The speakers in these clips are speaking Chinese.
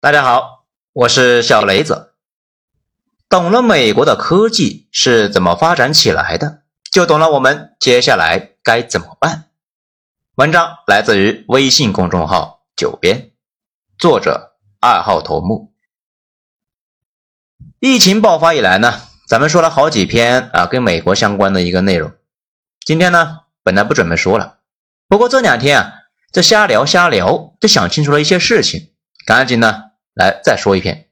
大家好，我是小雷子。懂了美国的科技是怎么发展起来的，就懂了我们接下来该怎么办。文章来自于微信公众号“九编”，作者二号头目。疫情爆发以来呢，咱们说了好几篇啊，跟美国相关的一个内容。今天呢，本来不准备说了，不过这两天啊，这瞎聊瞎聊，就想清楚了一些事情，赶紧呢。来再说一篇，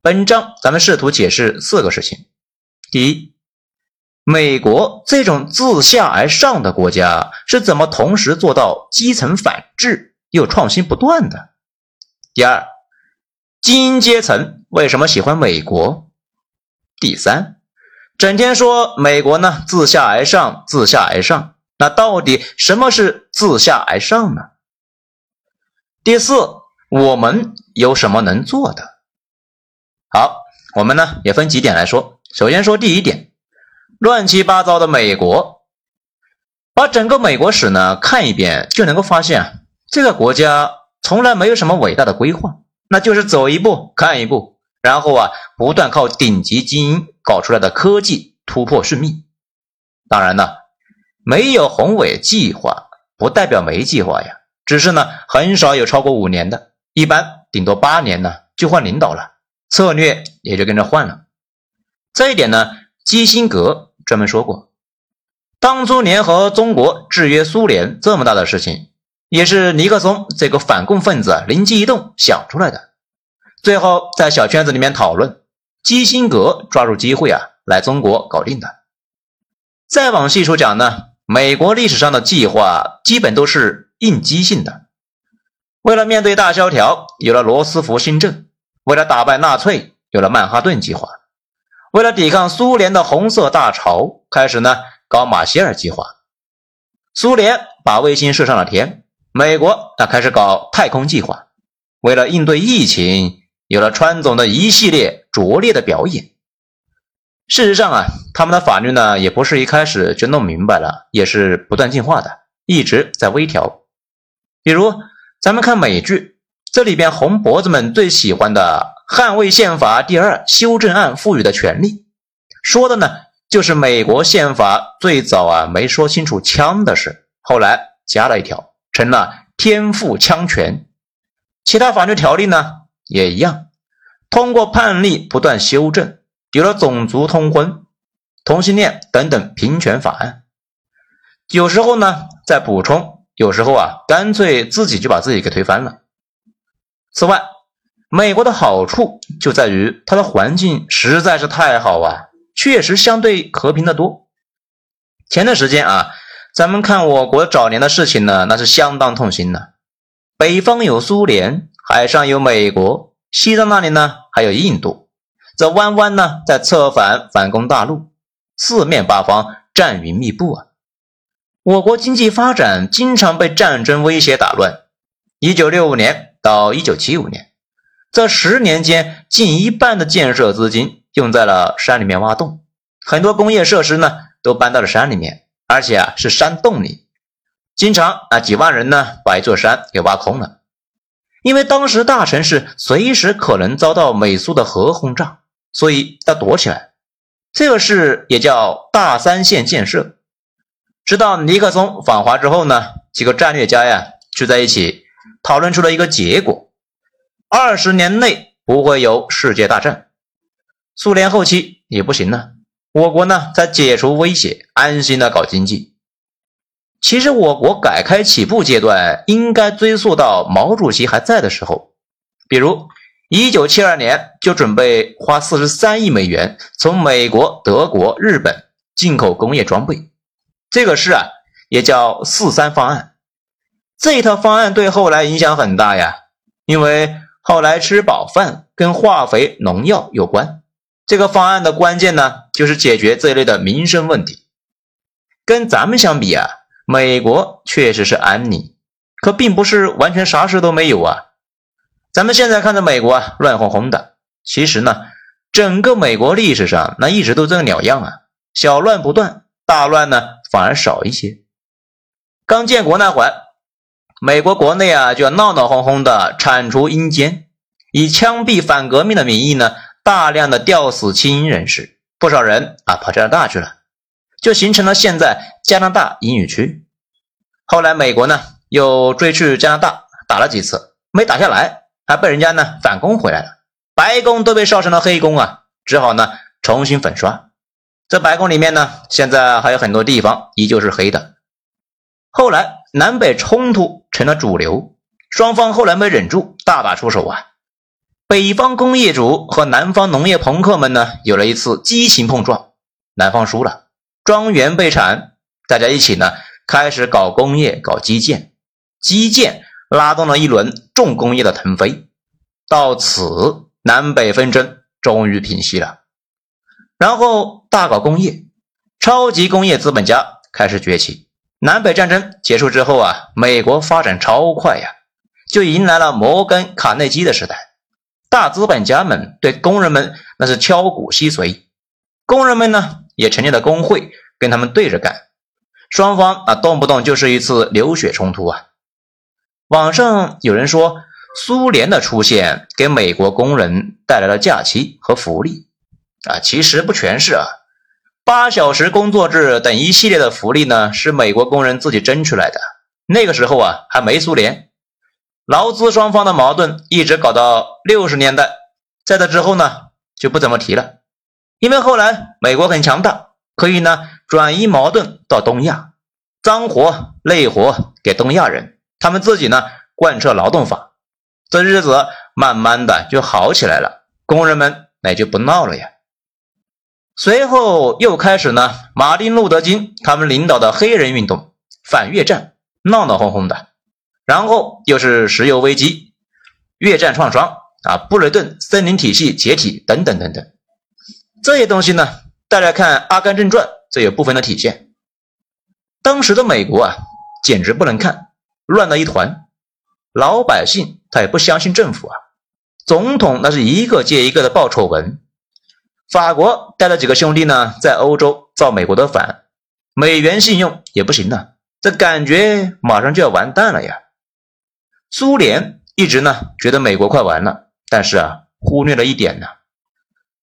本章咱们试图解释四个事情。第一，美国这种自下而上的国家是怎么同时做到基层反制又创新不断的？第二，精英阶层为什么喜欢美国？第三，整天说美国呢自下而上，自下而上，那到底什么是自下而上呢？第四。我们有什么能做的？好，我们呢也分几点来说。首先说第一点，乱七八糟的美国，把整个美国史呢看一遍，就能够发现这个国家从来没有什么伟大的规划，那就是走一步看一步，然后啊不断靠顶级精英搞出来的科技突破顺命。当然呢，没有宏伟计划不代表没计划呀，只是呢很少有超过五年的。一般顶多八年呢就换领导了，策略也就跟着换了。这一点呢，基辛格专门说过，当初联合中国制约苏联这么大的事情，也是尼克松这个反共分子灵机一动想出来的。最后在小圈子里面讨论，基辛格抓住机会啊来中国搞定的。再往细处讲呢，美国历史上的计划基本都是应激性的。为了面对大萧条，有了罗斯福新政；为了打败纳粹，有了曼哈顿计划；为了抵抗苏联的红色大潮，开始呢搞马歇尔计划。苏联把卫星射上了天，美国那开始搞太空计划。为了应对疫情，有了川总的一系列拙劣的表演。事实上啊，他们的法律呢也不是一开始就弄明白了，也是不断进化的，一直在微调。比如。咱们看美剧，这里边红脖子们最喜欢的《捍卫宪法第二修正案》赋予的权利，说的呢就是美国宪法最早啊没说清楚枪的事，后来加了一条，成了天赋枪权。其他法律条例呢也一样，通过判例不断修正，有了种族通婚、同性恋等等平权法案。有时候呢再补充。有时候啊，干脆自己就把自己给推翻了。此外，美国的好处就在于它的环境实在是太好啊，确实相对和平的多。前段时间啊，咱们看我国早年的事情呢，那是相当痛心的。北方有苏联，海上有美国，西藏那里呢还有印度，这弯弯呢在策反反攻大陆，四面八方战云密布啊。我国经济发展经常被战争威胁打乱。一九六五年到一九七五年，这十年间，近一半的建设资金用在了山里面挖洞，很多工业设施呢都搬到了山里面，而且啊是山洞里，经常啊几万人呢把一座山给挖空了。因为当时大城市随时可能遭到美苏的核轰炸，所以要躲起来。这个事也叫大三线建设。直到尼克松访华之后呢，几个战略家呀聚在一起讨论出了一个结果：二十年内不会有世界大战。苏联后期也不行了，我国呢在解除威胁，安心的搞经济。其实我国改开起步阶段应该追溯到毛主席还在的时候，比如一九七二年就准备花四十三亿美元从美国、德国、日本进口工业装备。这个事啊，也叫“四三方案”。这一套方案对后来影响很大呀，因为后来吃饱饭跟化肥、农药有关。这个方案的关键呢，就是解决这一类的民生问题。跟咱们相比啊，美国确实是安宁，可并不是完全啥事都没有啊。咱们现在看着美国啊，乱哄哄的，其实呢，整个美国历史上那一直都这个鸟样啊，小乱不断，大乱呢。反而少一些。刚建国那会儿，美国国内啊就要闹闹哄哄的铲除阴间，以枪毙反革命的名义呢，大量的吊死亲英人士，不少人啊跑加拿大去了，就形成了现在加拿大英语区。后来美国呢又追去加拿大打了几次，没打下来，还被人家呢反攻回来了，白宫都被烧成了黑宫啊，只好呢重新粉刷。这白宫里面呢，现在还有很多地方依旧是黑的。后来南北冲突成了主流，双方后来没忍住，大打出手啊。北方工业主和南方农业朋克们呢，有了一次激情碰撞，南方输了，庄园被铲，大家一起呢开始搞工业、搞基建，基建拉动了一轮重工业的腾飞，到此南北纷争终于平息了。然后大搞工业，超级工业资本家开始崛起。南北战争结束之后啊，美国发展超快呀，就迎来了摩根卡内基的时代。大资本家们对工人们那是敲骨吸髓，工人们呢也成立了工会，跟他们对着干，双方啊动不动就是一次流血冲突啊。网上有人说，苏联的出现给美国工人带来了假期和福利啊，其实不全是啊，八小时工作制等一系列的福利呢，是美国工人自己争取来的。那个时候啊，还没苏联。劳资双方的矛盾一直搞到六十年代，在这之后呢就不怎么提了，因为后来美国很强大，可以呢转移矛盾到东亚，脏活累活给东亚人，他们自己呢贯彻劳动法，这日子慢慢的就好起来了，工人们也就不闹了呀。随后又开始呢，马丁路德金他们领导的黑人运动，反越战，闹闹哄哄的。然后又是石油危机、越战创伤啊，布雷顿森林体系解体等等等等，这些东西呢，大家看《阿甘正传》，这有部分的体现。当时的美国啊，简直不能看，乱了一团，老百姓他也不相信政府啊，总统那是一个接一个的爆丑闻。法国带了几个兄弟呢，在欧洲造美国的反，美元信用也不行了，这感觉马上就要完蛋了呀。苏联一直呢觉得美国快完了，但是啊忽略了一点呢，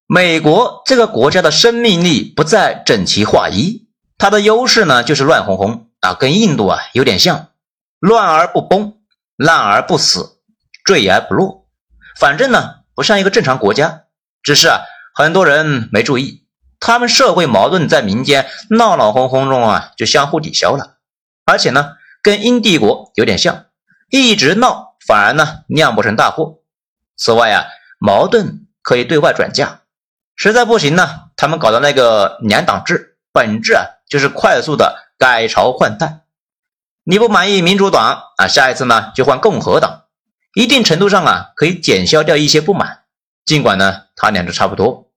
美国这个国家的生命力不再整齐划一，它的优势呢就是乱哄哄啊，跟印度啊有点像，乱而不崩，烂而不死，坠而不落，反正呢不像一个正常国家。只是啊很多人没注意，他们社会矛盾在民间闹闹哄哄中啊就相互抵消了，而且呢跟英帝国有点像。一直闹，反而呢酿不成大祸。此外啊，矛盾可以对外转嫁，实在不行呢，他们搞的那个两党制，本质啊就是快速的改朝换代。你不满意民主党啊，下一次呢就换共和党，一定程度上啊可以减消掉一些不满。尽管呢他两者差不多，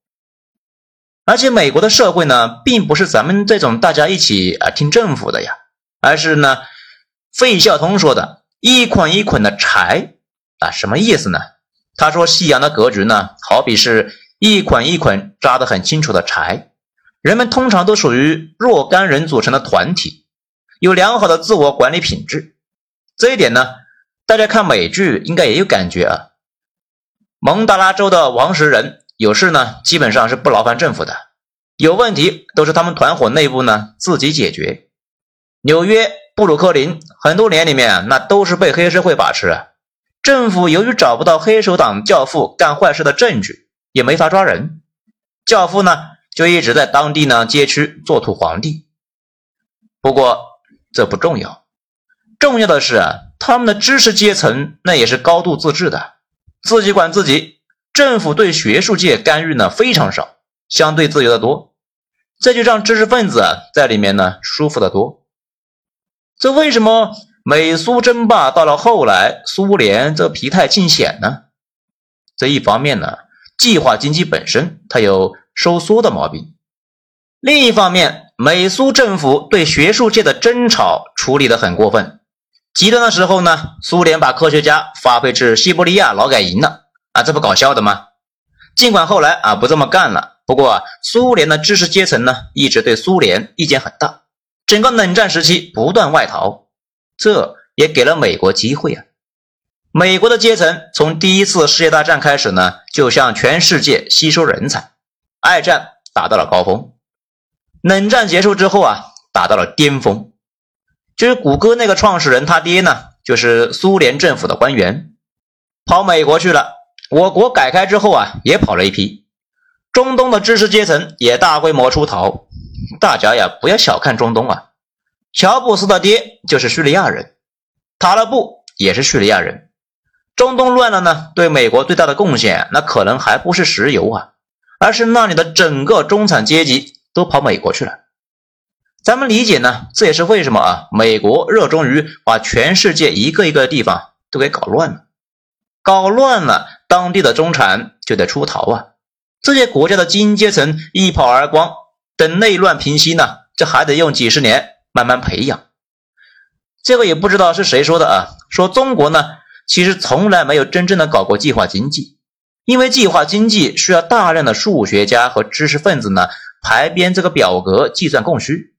而且美国的社会呢，并不是咱们这种大家一起啊听政府的呀，而是呢费孝通说的。一捆一捆的柴啊，什么意思呢？他说，西洋的格局呢，好比是一捆一捆扎得很清楚的柴，人们通常都属于若干人组成的团体，有良好的自我管理品质。这一点呢，大家看美剧应该也有感觉啊。蒙大拉州的王石人有事呢，基本上是不劳烦政府的，有问题都是他们团伙内部呢自己解决。纽约。布鲁克林很多年里面，那都是被黑社会把持。政府由于找不到黑手党教父干坏事的证据，也没法抓人。教父呢，就一直在当地呢街区做土皇帝。不过这不重要，重要的是啊，他们的知识阶层那也是高度自治的，自己管自己。政府对学术界干预呢非常少，相对自由的多。这就让知识分子在里面呢舒服的多。这为什么美苏争霸到了后来，苏联这疲态尽显呢？这一方面呢，计划经济本身它有收缩的毛病；另一方面，美苏政府对学术界的争吵处理的很过分。极端的时候呢，苏联把科学家发配至西伯利亚劳改营了啊，这不搞笑的吗？尽管后来啊不这么干了，不过苏联的知识阶层呢，一直对苏联意见很大。整个冷战时期不断外逃，这也给了美国机会啊。美国的阶层从第一次世界大战开始呢，就向全世界吸收人才，二战达到了高峰，冷战结束之后啊，达到了巅峰。就是谷歌那个创始人他爹呢，就是苏联政府的官员，跑美国去了。我国改开之后啊，也跑了一批。中东的知识阶层也大规模出逃。大家呀，不要小看中东啊。乔布斯的爹就是叙利亚人，塔勒布也是叙利亚人。中东乱了呢，对美国最大的贡献，那可能还不是石油啊，而是那里的整个中产阶级都跑美国去了。咱们理解呢，这也是为什么啊，美国热衷于把全世界一个一个地方都给搞乱了，搞乱了，当地的中产就得出逃啊。这些国家的精英阶层一跑而光，等内乱平息呢，这还得用几十年。慢慢培养，这个也不知道是谁说的啊？说中国呢，其实从来没有真正的搞过计划经济，因为计划经济需要大量的数学家和知识分子呢排编这个表格计算供需。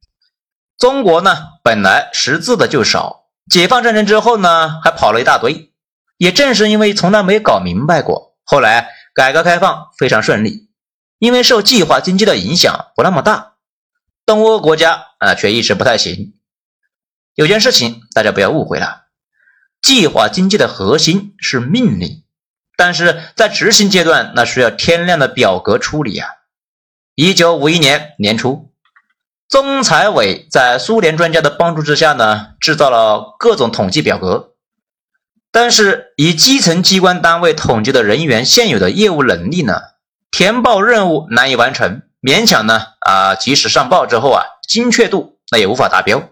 中国呢本来识字的就少，解放战争之后呢还跑了一大堆，也正是因为从来没搞明白过，后来改革开放非常顺利，因为受计划经济的影响不那么大。东欧国家啊，却一直不太行。有件事情大家不要误会了，计划经济的核心是命令，但是在执行阶段，那需要天量的表格处理啊。一九五一年年初，中财委在苏联专家的帮助之下呢，制造了各种统计表格，但是以基层机关单位统计的人员现有的业务能力呢，填报任务难以完成。勉强呢啊，即使上报之后啊，精确度那也无法达标，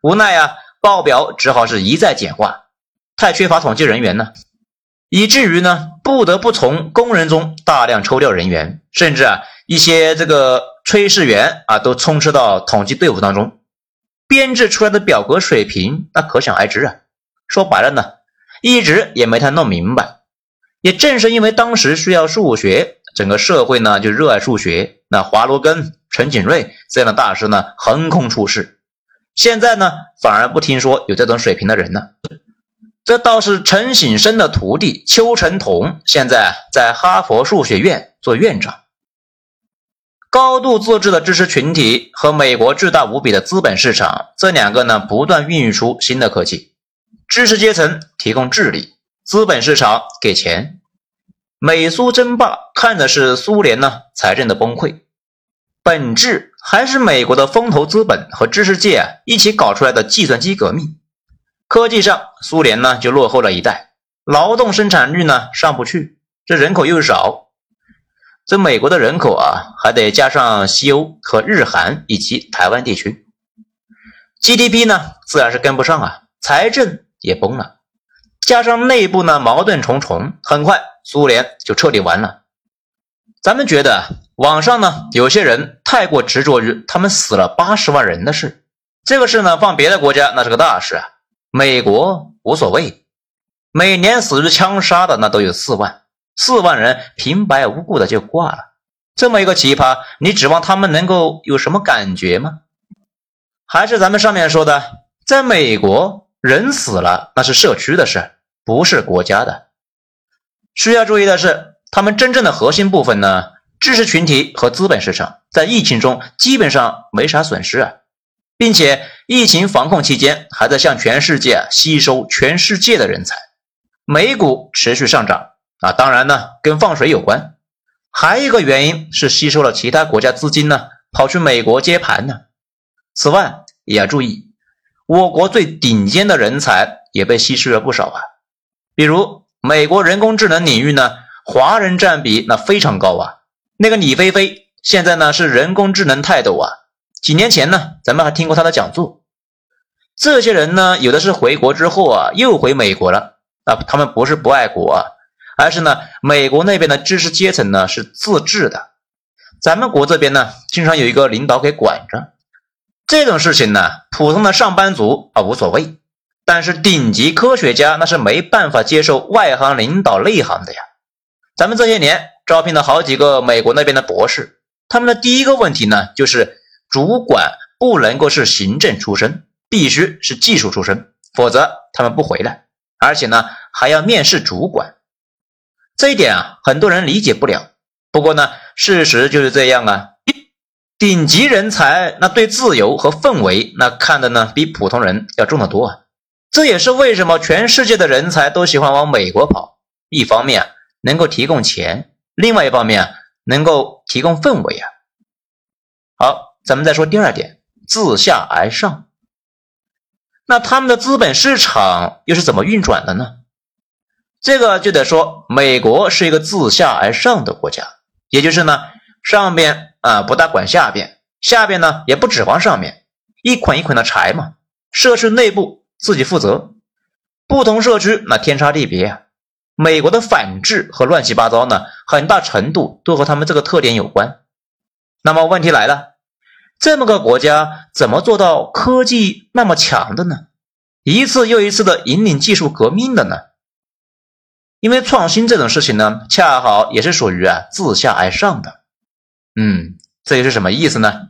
无奈啊，报表只好是一再简化，太缺乏统计人员呢，以至于呢，不得不从工人中大量抽调人员，甚至啊，一些这个炊事员啊，都充斥到统计队伍当中，编制出来的表格水平那可想而知啊。说白了呢，一直也没太弄明白，也正是因为当时需要数学。整个社会呢就热爱数学，那华罗庚、陈景润这样的大师呢横空出世。现在呢反而不听说有这种水平的人呢。这倒是陈省身的徒弟邱成桐，现在在哈佛数学院做院长。高度自治的知识群体和美国巨大无比的资本市场，这两个呢不断孕育出新的科技。知识阶层提供智力，资本市场给钱。美苏争霸看的是苏联呢财政的崩溃，本质还是美国的风投资本和知识界啊一起搞出来的计算机革命。科技上，苏联呢就落后了一代，劳动生产率呢上不去，这人口又少，这美国的人口啊还得加上西欧和日韩以及台湾地区，GDP 呢自然是跟不上啊，财政也崩了，加上内部呢矛盾重重，很快。苏联就彻底完了。咱们觉得网上呢有些人太过执着于他们死了八十万人的事，这个事呢放别的国家那是个大事啊。美国无所谓，每年死于枪杀的那都有四万，四万人平白无故的就挂了。这么一个奇葩，你指望他们能够有什么感觉吗？还是咱们上面说的，在美国人死了那是社区的事，不是国家的。需要注意的是，他们真正的核心部分呢，知识群体和资本市场在疫情中基本上没啥损失啊，并且疫情防控期间还在向全世界吸收全世界的人才，美股持续上涨啊，当然呢跟放水有关，还有一个原因是吸收了其他国家资金呢，跑去美国接盘呢。此外也要注意，我国最顶尖的人才也被稀释了不少啊，比如。美国人工智能领域呢，华人占比那非常高啊。那个李飞飞现在呢是人工智能泰斗啊。几年前呢，咱们还听过他的讲座。这些人呢，有的是回国之后啊，又回美国了啊。他们不是不爱国啊，而是呢，美国那边的知识阶层呢是自治的，咱们国这边呢，经常有一个领导给管着。这种事情呢，普通的上班族啊无所谓。但是顶级科学家那是没办法接受外行领导内行的呀。咱们这些年招聘了好几个美国那边的博士，他们的第一个问题呢，就是主管不能够是行政出身，必须是技术出身，否则他们不回来。而且呢还要面试主管。这一点啊，很多人理解不了。不过呢，事实就是这样啊。顶级人才那对自由和氛围那看的呢比普通人要重得多啊。这也是为什么全世界的人才都喜欢往美国跑。一方面能够提供钱，另外一方面能够提供氛围啊。好，咱们再说第二点，自下而上。那他们的资本市场又是怎么运转的呢？这个就得说，美国是一个自下而上的国家，也就是呢，上边啊不大管下边，下边呢也不指望上面，一捆一捆的柴嘛。社区内部自己负责，不同社区那天差地别啊。美国的反制和乱七八糟呢，很大程度都和他们这个特点有关。那么问题来了，这么个国家怎么做到科技那么强的呢？一次又一次的引领技术革命的呢？因为创新这种事情呢，恰好也是属于啊自下而上的。嗯，这又是什么意思呢？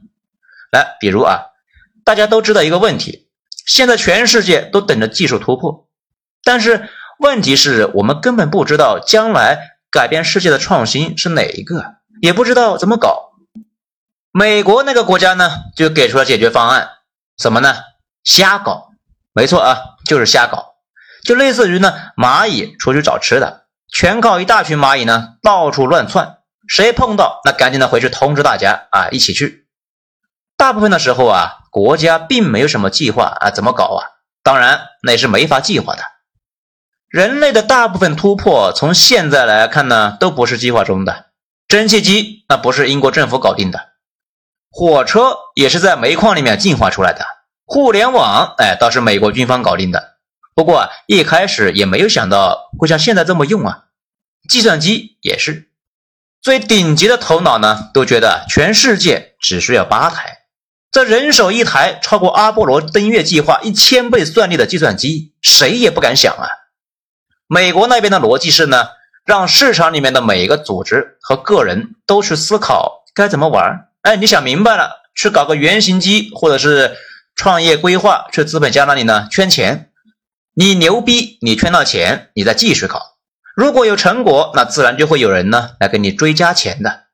来，比如啊，大家都知道一个问题，现在全世界都等着技术突破，但是问题是我们根本不知道将来改变世界的创新是哪一个，也不知道怎么搞。美国那个国家呢，就给出了解决方案，什么呢？瞎搞，没错啊，就是瞎搞，就类似于呢，蚂蚁出去找吃的，全靠一大群蚂蚁呢，到处乱窜，谁碰到那赶紧的回去通知大家啊，一起去。大部分的时候啊，国家并没有什么计划啊，怎么搞啊？当然那也是没法计划的。人类的大部分突破，从现在来看呢，都不是计划中的。蒸汽机那不是英国政府搞定的。火车也是在煤矿里面进化出来的，互联网哎倒是美国军方搞定的，不过一开始也没有想到会像现在这么用啊。计算机也是，最顶级的头脑呢都觉得全世界只需要八台，这人手一台超过阿波罗登月计划一千倍算力的计算机，谁也不敢想啊。美国那边的逻辑是呢，让市场里面的每一个组织和个人都去思考该怎么玩。哎，你想明白了，去搞个原型机，或者是创业规划，去资本家那里呢圈钱。你牛逼，你圈到钱，你再继续搞。如果有成果，那自然就会有人呢来给你追加钱的。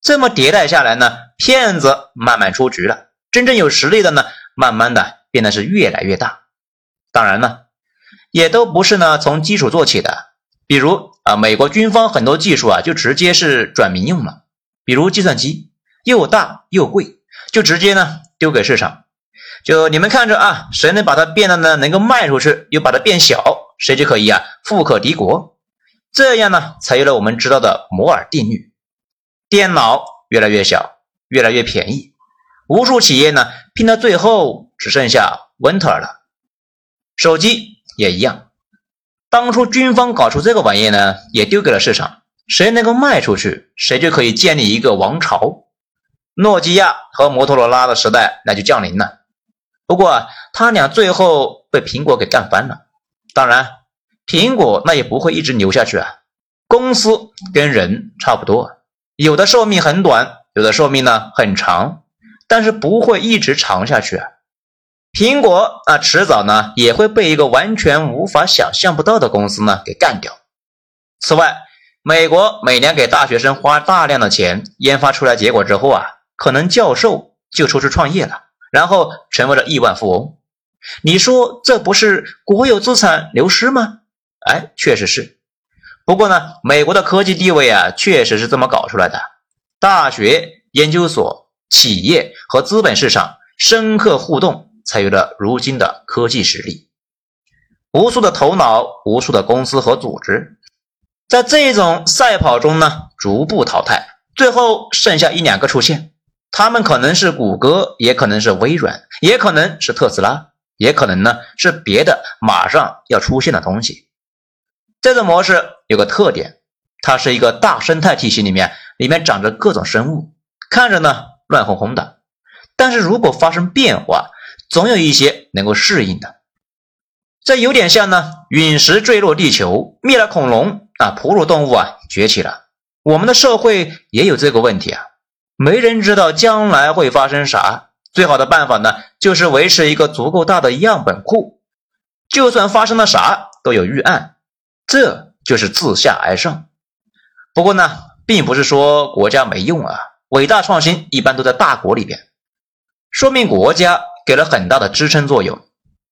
这么迭代下来呢，骗子慢慢出局了，真正有实力的呢，慢慢的变得是越来越大。当然呢，也都不是呢从基础做起的。比如啊，美国军方很多技术啊，就直接是转民用了，比如计算机。又大又贵，就直接呢丢给市场，就你们看着啊，谁能把它变得呢能够卖出去，又把它变小，谁就可以啊富可敌国。这样呢才有了我们知道的摩尔定律。电脑越来越小，越来越便宜，无数企业呢拼到最后只剩下 Winter 了。手机也一样，当初军方搞出这个玩意呢，也丢给了市场，谁能够卖出去，谁就可以建立一个王朝。诺基亚和摩托罗拉的时代那就降临了，不过他俩最后被苹果给干翻了。当然，苹果那也不会一直牛下去啊。公司跟人差不多，有的寿命很短，有的寿命呢很长，但是不会一直长下去啊。苹果啊，迟早呢也会被一个完全无法想象不到的公司呢给干掉。此外，美国每年给大学生花大量的钱研发出来结果之后啊。可能教授就出去创业了，然后成为了亿万富翁。你说这不是国有资产流失吗？哎，确实是。不过呢，美国的科技地位啊，确实是这么搞出来的。大学、研究所、企业和资本市场深刻互动，才有了如今的科技实力。无数的头脑，无数的公司和组织，在这种赛跑中呢，逐步淘汰，最后剩下一两个出现。他们可能是谷歌，也可能是微软，也可能是特斯拉，也可能呢是别的马上要出现的东西。这种模式有个特点，它是一个大生态体系里面，里面长着各种生物，看着呢乱哄哄的，但是如果发生变化，总有一些能够适应的。这有点像呢陨石坠落地球，灭了恐龙啊，哺乳动物啊崛起了。我们的社会也有这个问题啊。没人知道将来会发生啥，最好的办法呢，就是维持一个足够大的样本库。就算发生了啥，都有预案，这就是自下而上。不过呢，并不是说国家没用啊，伟大创新一般都在大国里边，说明国家给了很大的支撑作用。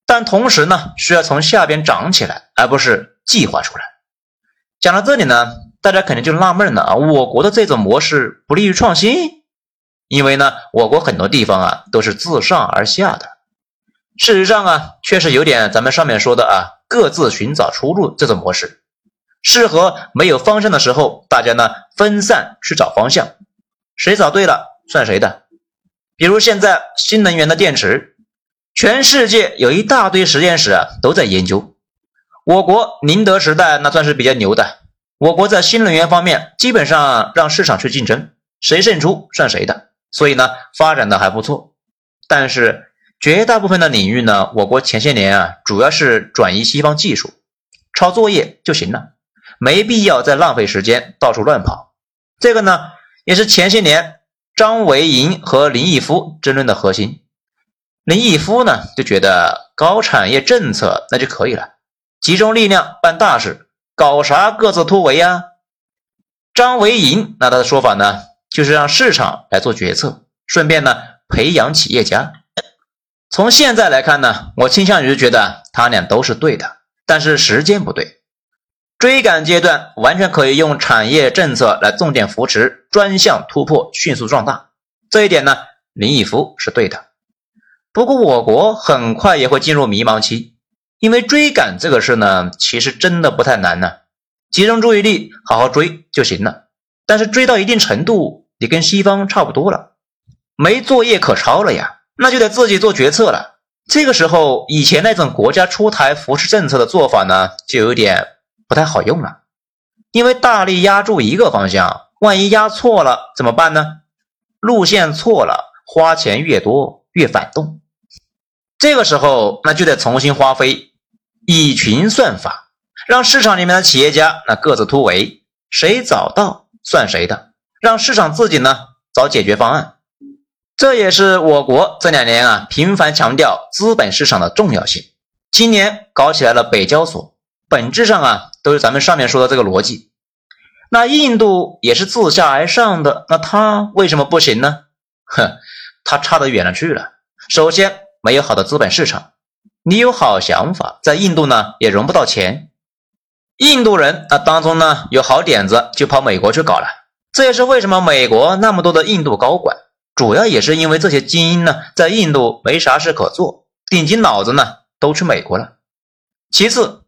但同时呢，需要从下边长起来，而不是计划出来。讲到这里呢，大家肯定就纳闷了啊，我国的这种模式不利于创新，因为呢，我国很多地方啊都是自上而下的。事实上啊，确实有点咱们上面说的啊，各自寻找出路这种模式，适合没有方向的时候，大家呢分散去找方向，谁找对了算谁的。比如现在新能源的电池。全世界有一大堆实验室啊，都在研究。我国宁德时代那算是比较牛的。我国在新能源方面，基本上让市场去竞争，谁胜出算谁的。所以呢，发展的还不错。但是绝大部分的领域呢，我国前些年啊，主要是转移西方技术，抄作业就行了，没必要再浪费时间到处乱跑。这个呢，也是前些年张维迎和林毅夫争论的核心。林毅夫呢就觉得搞产业政策那就可以了，集中力量办大事，搞啥各自突围呀？张维迎那他的说法呢，就是让市场来做决策，顺便呢培养企业家。从现在来看呢，我倾向于觉得他俩都是对的，但是时间不对。追赶阶段完全可以用产业政策来重点扶持专项突破，迅速壮大。这一点呢，林毅夫是对的。不过，我国很快也会进入迷茫期，因为追赶这个事呢，其实真的不太难呢，集中注意力，好好追就行了。但是追到一定程度，你跟西方差不多了，没作业可抄了呀，那就得自己做决策了。这个时候，以前那种国家出台扶持政策的做法呢，就有点不太好用了，因为大力压住一个方向，万一压错了怎么办呢？路线错了，花钱越多越反动。这个时候，那就得重新花费以群算法，让市场里面的企业家那各自突围，谁找到算谁的，让市场自己呢找解决方案。这也是我国这两年啊频繁强调资本市场的重要性。今年搞起来了北交所，本质上啊都是咱们上面说的这个逻辑。那印度也是自下而上的，那它为什么不行呢？哼，它差得远了去了。首先。没有好的资本市场，你有好想法，在印度呢也融不到钱。印度人啊当中呢有好点子就跑美国去搞了，这也是为什么美国那么多的印度高管，主要也是因为这些精英呢在印度没啥事可做，顶级脑子呢都去美国了。其次，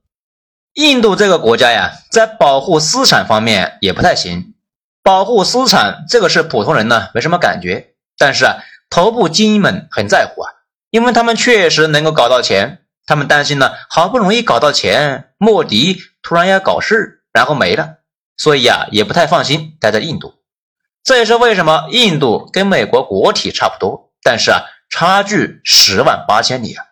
印度这个国家呀，在保护私产方面也不太行。保护私产这个是普通人呢没什么感觉，但是啊头部精英们很在乎啊。因为他们确实能够搞到钱，他们担心呢，好不容易搞到钱，莫迪突然要搞事，然后没了，所以呀，也不太放心待在印度。这也是为什么印度跟美国国体差不多，但是啊，差距十万八千里啊。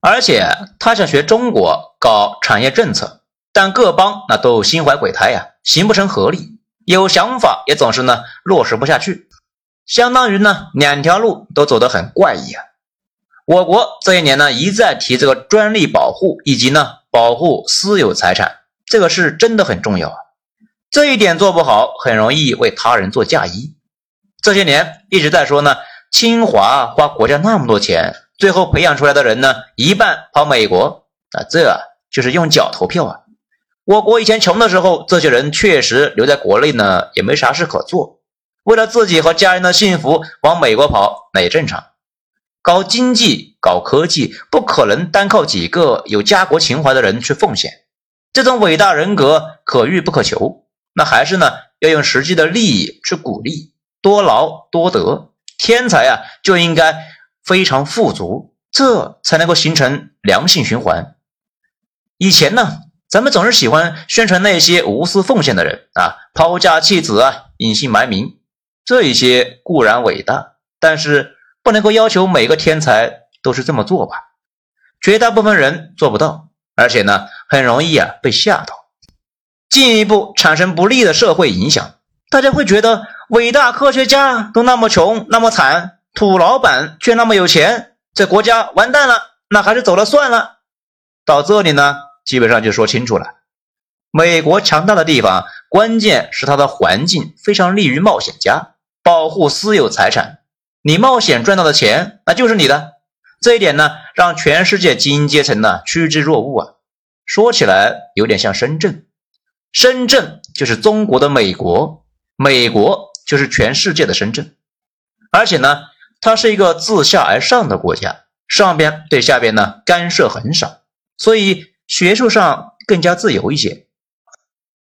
而且他想学中国搞产业政策，但各邦那都心怀鬼胎呀，形不成合力。有想法也总是呢落实不下去，相当于呢两条路都走得很怪异啊。我国这些年呢一再提这个专利保护以及呢保护私有财产，这个是真的很重要啊。这一点做不好，很容易为他人做嫁衣。这些年一直在说呢，清华花国家那么多钱，最后培养出来的人呢，一半跑美国啊，这啊就是用脚投票啊。我国以前穷的时候，这些人确实留在国内呢，也没啥事可做，为了自己和家人的幸福往美国跑，那也正常。搞经济、搞科技，不可能单靠几个有家国情怀的人去奉献。这种伟大人格可遇不可求，那还是呢要用实际的利益去鼓励，多劳多得。天才啊就应该非常富足，这才能够形成良性循环。以前呢，咱们总是喜欢宣传那些无私奉献的人啊，抛家弃子啊，隐姓埋名，这一些固然伟大，但是。不能够要求每个天才都是这么做吧？绝大部分人做不到，而且呢，很容易啊被吓到，进一步产生不利的社会影响。大家会觉得伟大科学家都那么穷那么惨，土老板却那么有钱，这国家完蛋了，那还是走了算了。到这里呢，基本上就说清楚了。美国强大的地方，关键是它的环境非常利于冒险家，保护私有财产。你冒险赚到的钱，那就是你的。这一点呢，让全世界精英阶层呢趋之若鹜啊。说起来有点像深圳，深圳就是中国的美国，美国就是全世界的深圳。而且呢，它是一个自下而上的国家，上边对下边呢干涉很少，所以学术上更加自由一些。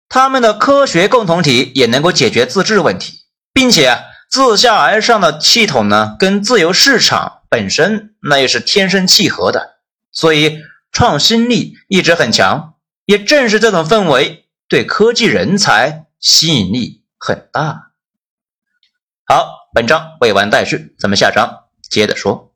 他们的科学共同体也能够解决自治问题，并且自下而上的系统呢，跟自由市场本身那也是天生契合的，所以创新力一直很强。也正是这种氛围，对科技人才吸引力很大。好，本章未完待续，咱们下章接着说。